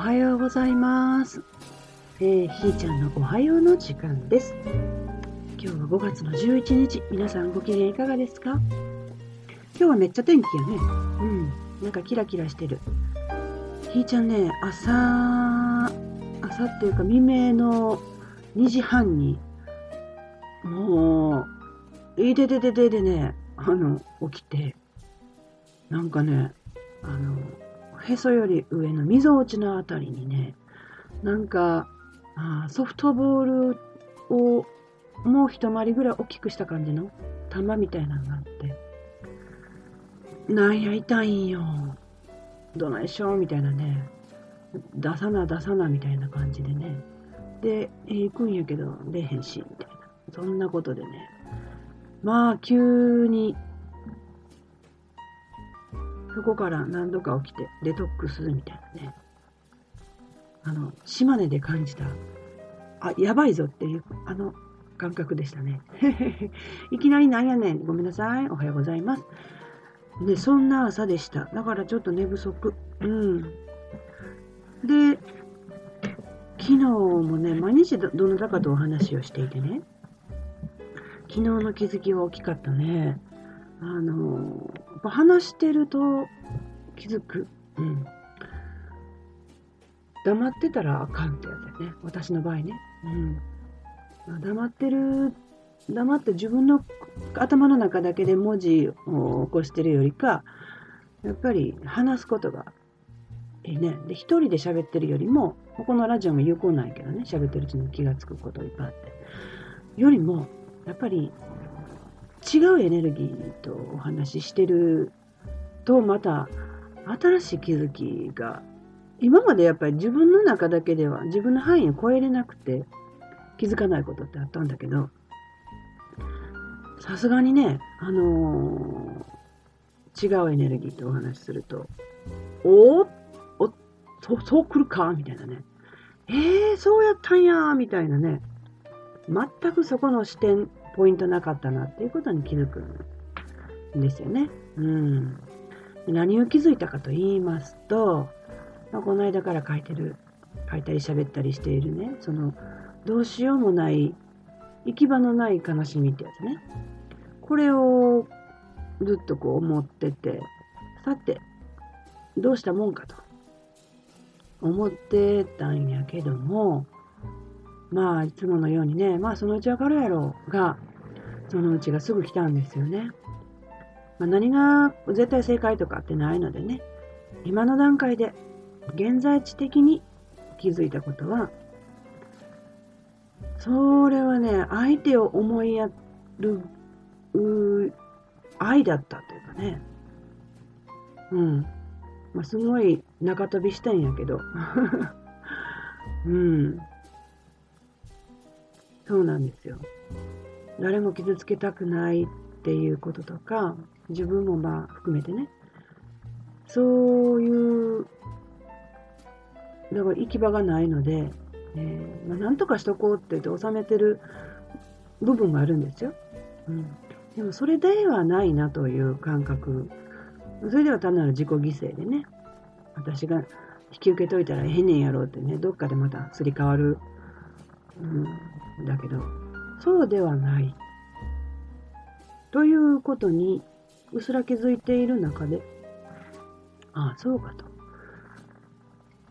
はようございます。えー、ひーちゃんのおはようの時間です。今日は5月の11日。皆さんご機嫌いかがですか？今日はめっちゃ天気やね。うん。なんかキラキラしてる。ひーちゃんね、朝、朝っていうか未明の2時半に、もう、いでででででね、あの、起きて、なんかね、あの、へそより上の溝落ちのあたりにね、なんか、あソフトボールをもう一回りぐらい大きくした感じの球みたいなのがあって、なんや痛いんよ。どないしょみたいなね。出さな出さなみたいな感じでね。で、えー行くんやけど、出へんし、みたいな。そんなことでね。まあ、急に、そこから何度か起きてデトックスするみたいなね。あの、島根で感じた、あ、やばいぞっていう、あの感覚でしたね。いきなりなんやねん。ごめんなさい。おはようございます。で、そんな朝でした。だからちょっと寝不足。うん。で、昨日もね、毎日どなたかとお話をしていてね、昨日の気づきは大きかったね。あの、っぱ話してると気づく。うん。黙ってたらあかんってやつだよね。私の場合ね。うん。まあ黙ってる、黙って自分の頭の中だけで文字を起こしてるよりか、やっぱり話すことがいいね。で、一人で喋ってるよりも、このラジオも有効なんやけどね、喋ってるうちに気がつくこといっぱいあって。よりも、やっぱり違うエネルギーとお話ししてると、また新しい気づきが、今までやっぱり自分の中だけでは自分の範囲を超えれなくて気づかないことってあったんだけど、さすがにね、あのー違うエネルギーとお話しすると、おーおそそう来るか？みたいなね。えー、そうやったんやみたいなね。全くそこの視点、ポイントなかったなっていうことに気づくんですよね。うん。何を気づいたかと言いますと、まあこの間から書いてる、書いたり喋ったりしているね、その、どうしようもない、行き場のない悲しみってやつね。これをずっとこう思ってて、さて、どうしたもんかと思ってたんやけども、まあ、いつものようにね、まあ、そのうちわかるやろが、そのうちがすぐ来たんですよね。まあ、何が絶対正解とかってないのでね、今の段階で現在地的に気づいたことは、それはね、相手を思いやる愛だったというかね。うん。まあ、すごい中飛びしたんやけど。うん。そうなんですよ。誰も傷つけたくないっていうこととか、自分もまあ含めてね。そういう、だから行き場がないので、えーまあ、なんとかしとこうって言って収めてる部分があるんですよ。うん。でもそれではないなという感覚。それでは単なる自己犠牲でね、私が引き受けといたらええねんやろうってね、どっかでまたすり替わる。うん、だけど、そうではない。ということに、うすら気づいている中で、ああ、そうかと。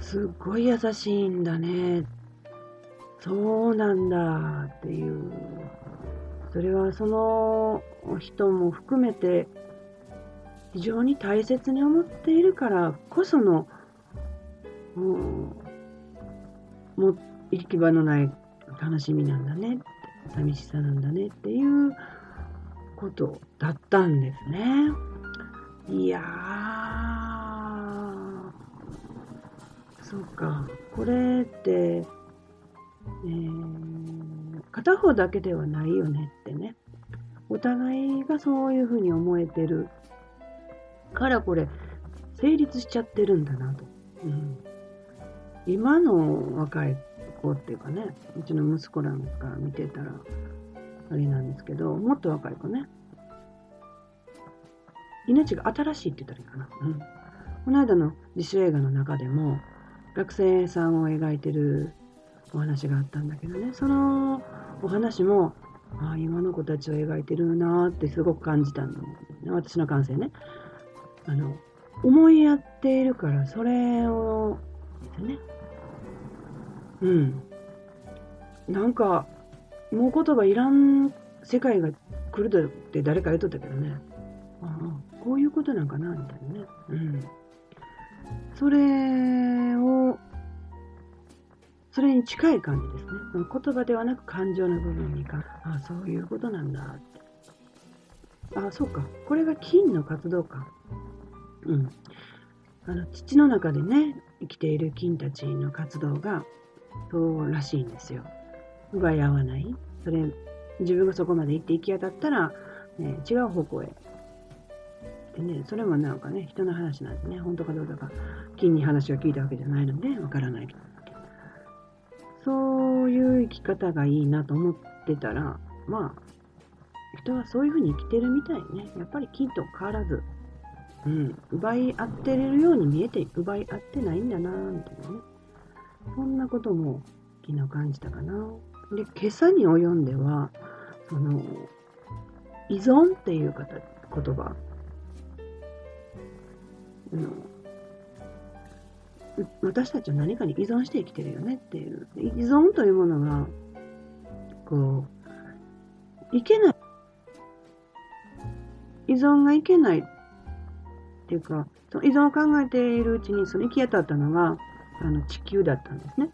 すっごい優しいんだね。そうなんだっていうそれはその人も含めて非常に大切に思っているからこその、うん、もう行き場のない悲しみなんだね寂しさなんだねっていうことだったんですね。いやー、そうか、これって、えー片方だけではないよねってね。お互いがそういうふうに思えてるからこれ成立しちゃってるんだなと。うん、今の若い子っていうかね、うちの息子なんか見てたらあれなんですけど、もっと若い子ね。命が新しいって言ったらいいかな。うん、この間の自主映画の中でも、学生さんを描いてるお話があったんだけどね、そのお話も、ああ、今の子たちを描いてるなってすごく感じたんだもんね。私の感性ね。あの、思いやっているから、それを、ね。うん。なんか、もう言葉いらん世界が来るって誰か言っとったけどね。ああ、こういうことなんかな、みたいなね。うん。それを、それに近い感じですね。言葉ではなく感情の部分にか、ああ、そういうことなんだって。ああ、そうか。これが菌の活動か。うん。あの、土の中でね、生きている菌たちの活動が、そうらしいんですよ。奪い合わない？それ、自分がそこまで行って行き当たったら、ね、違う方向へ。でね、それもなんかね、人の話なんでね、本当かどうかか、金に話を聞いたわけじゃないので、わからない。そういう生き方がいいなと思ってたら、まあ、人はそういうふうに生きてるみたいね。やっぱり金と変わらず、うん、奪い合ってれるように見えて、奪い合ってないんだな、みたいなね。そんなことも昨日感じたかな。で、今朝に及んでは、その、依存っていう言葉、あの私たちは何かに依存して生きてるよねっていう。依存というものが、こう、いけない。依存がいけないっていうか、その依存を考えているうちに、その行き当たったのが、あの、地球だったんですね。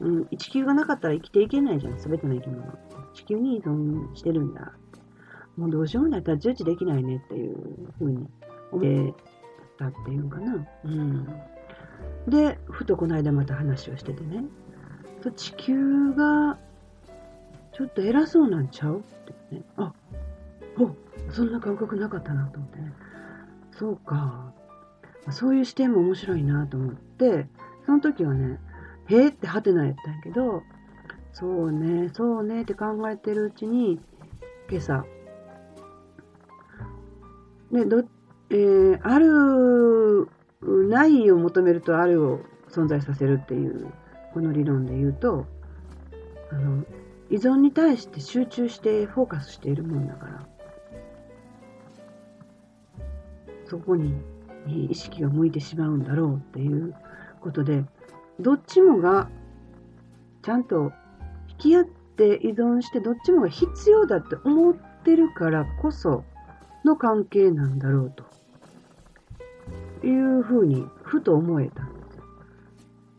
うん、地球がなかったら生きていけないじゃん、すべての生き物。地球に依存してるんだ。もうどうしようもないったら重視できないねっていうふうに思ったっていうかな。うん。で、ふとこの間また話をしててね。地球がちょっと偉そうなんちゃうってね。あ、おそんな感覚なかったなと思ってね。そうか。そういう視点も面白いなと思って、その時はね、へえってはてなやったんやけど、そうね、そうねって考えてるうちに、今朝、ね、ど、えー、ある、ないを求めるとあるを存在させるっていう、この理論で言うと、あの、依存に対して集中してフォーカスしているもんだから、そこに意識が向いてしまうんだろうっていうことで、どっちもがちゃんと引き合って依存してどっちもが必要だって思ってるからこその関係なんだろうというふうにふと思えたんですよ。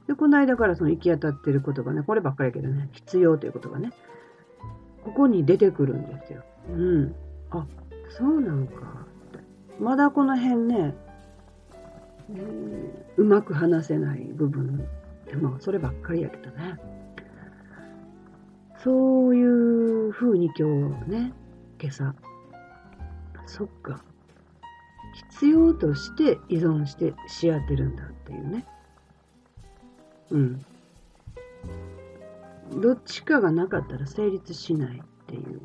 で、この間からその行き当たってることがね、こればっかりやけどね、必要ということがね、ここに出てくるんですよ。うん。あ、そうなんか。まだこの辺ね、えー、うまく話せない部分でもそればっかりやけどね。そういう風に今日ね、今朝、そっか。必要として依存してし合ってるんだっていうね。うん。どっちかがなかったら成立しないっていう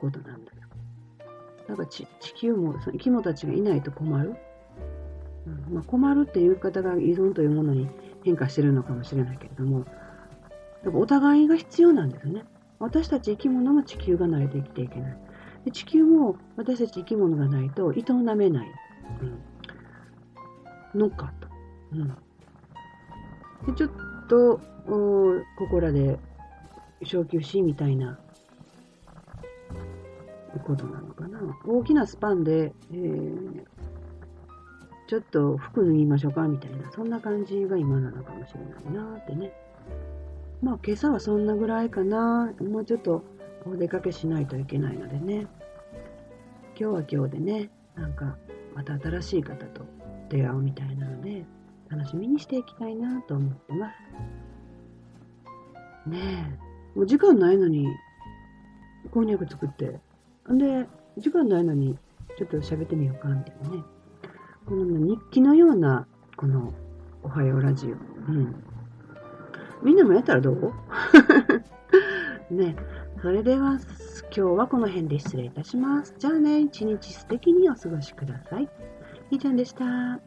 ことなんだよ。だから地球もその生き物たちがいないと困る。まあ、困るっていう方が依存というものに変化してるのかもしれないけれども、やっぱお互いが必要なんですよね。私たち生き物も地球がないと生きていけない。で地球も私たち生き物がないと営めない、うん、のかと。うん、でちょっと、ここらで小休止みたいなことなのかな。大きなスパンで、えー、ちょっと服脱ぎましょうかみたいな、そんな感じが今なのかもしれないなってね。まあ今朝はそんなぐらいかな。もうちょっとお出かけしないといけないのでね。今日は今日でね、なんかまた新しい方と出会うみたいなので、楽しみにしていきたいなと思ってます。ねえ、もう時間ないのに、こんにゃく作って、んで、時間ないのに、ちょっと喋ってみようか、みたいなね。この日記のような、この、おはようラジオ。うん。みんなもやったらどう？ね。それでは、今日はこの辺で失礼いたします。じゃあね、一日素敵にお過ごしください。みーちゃんでした。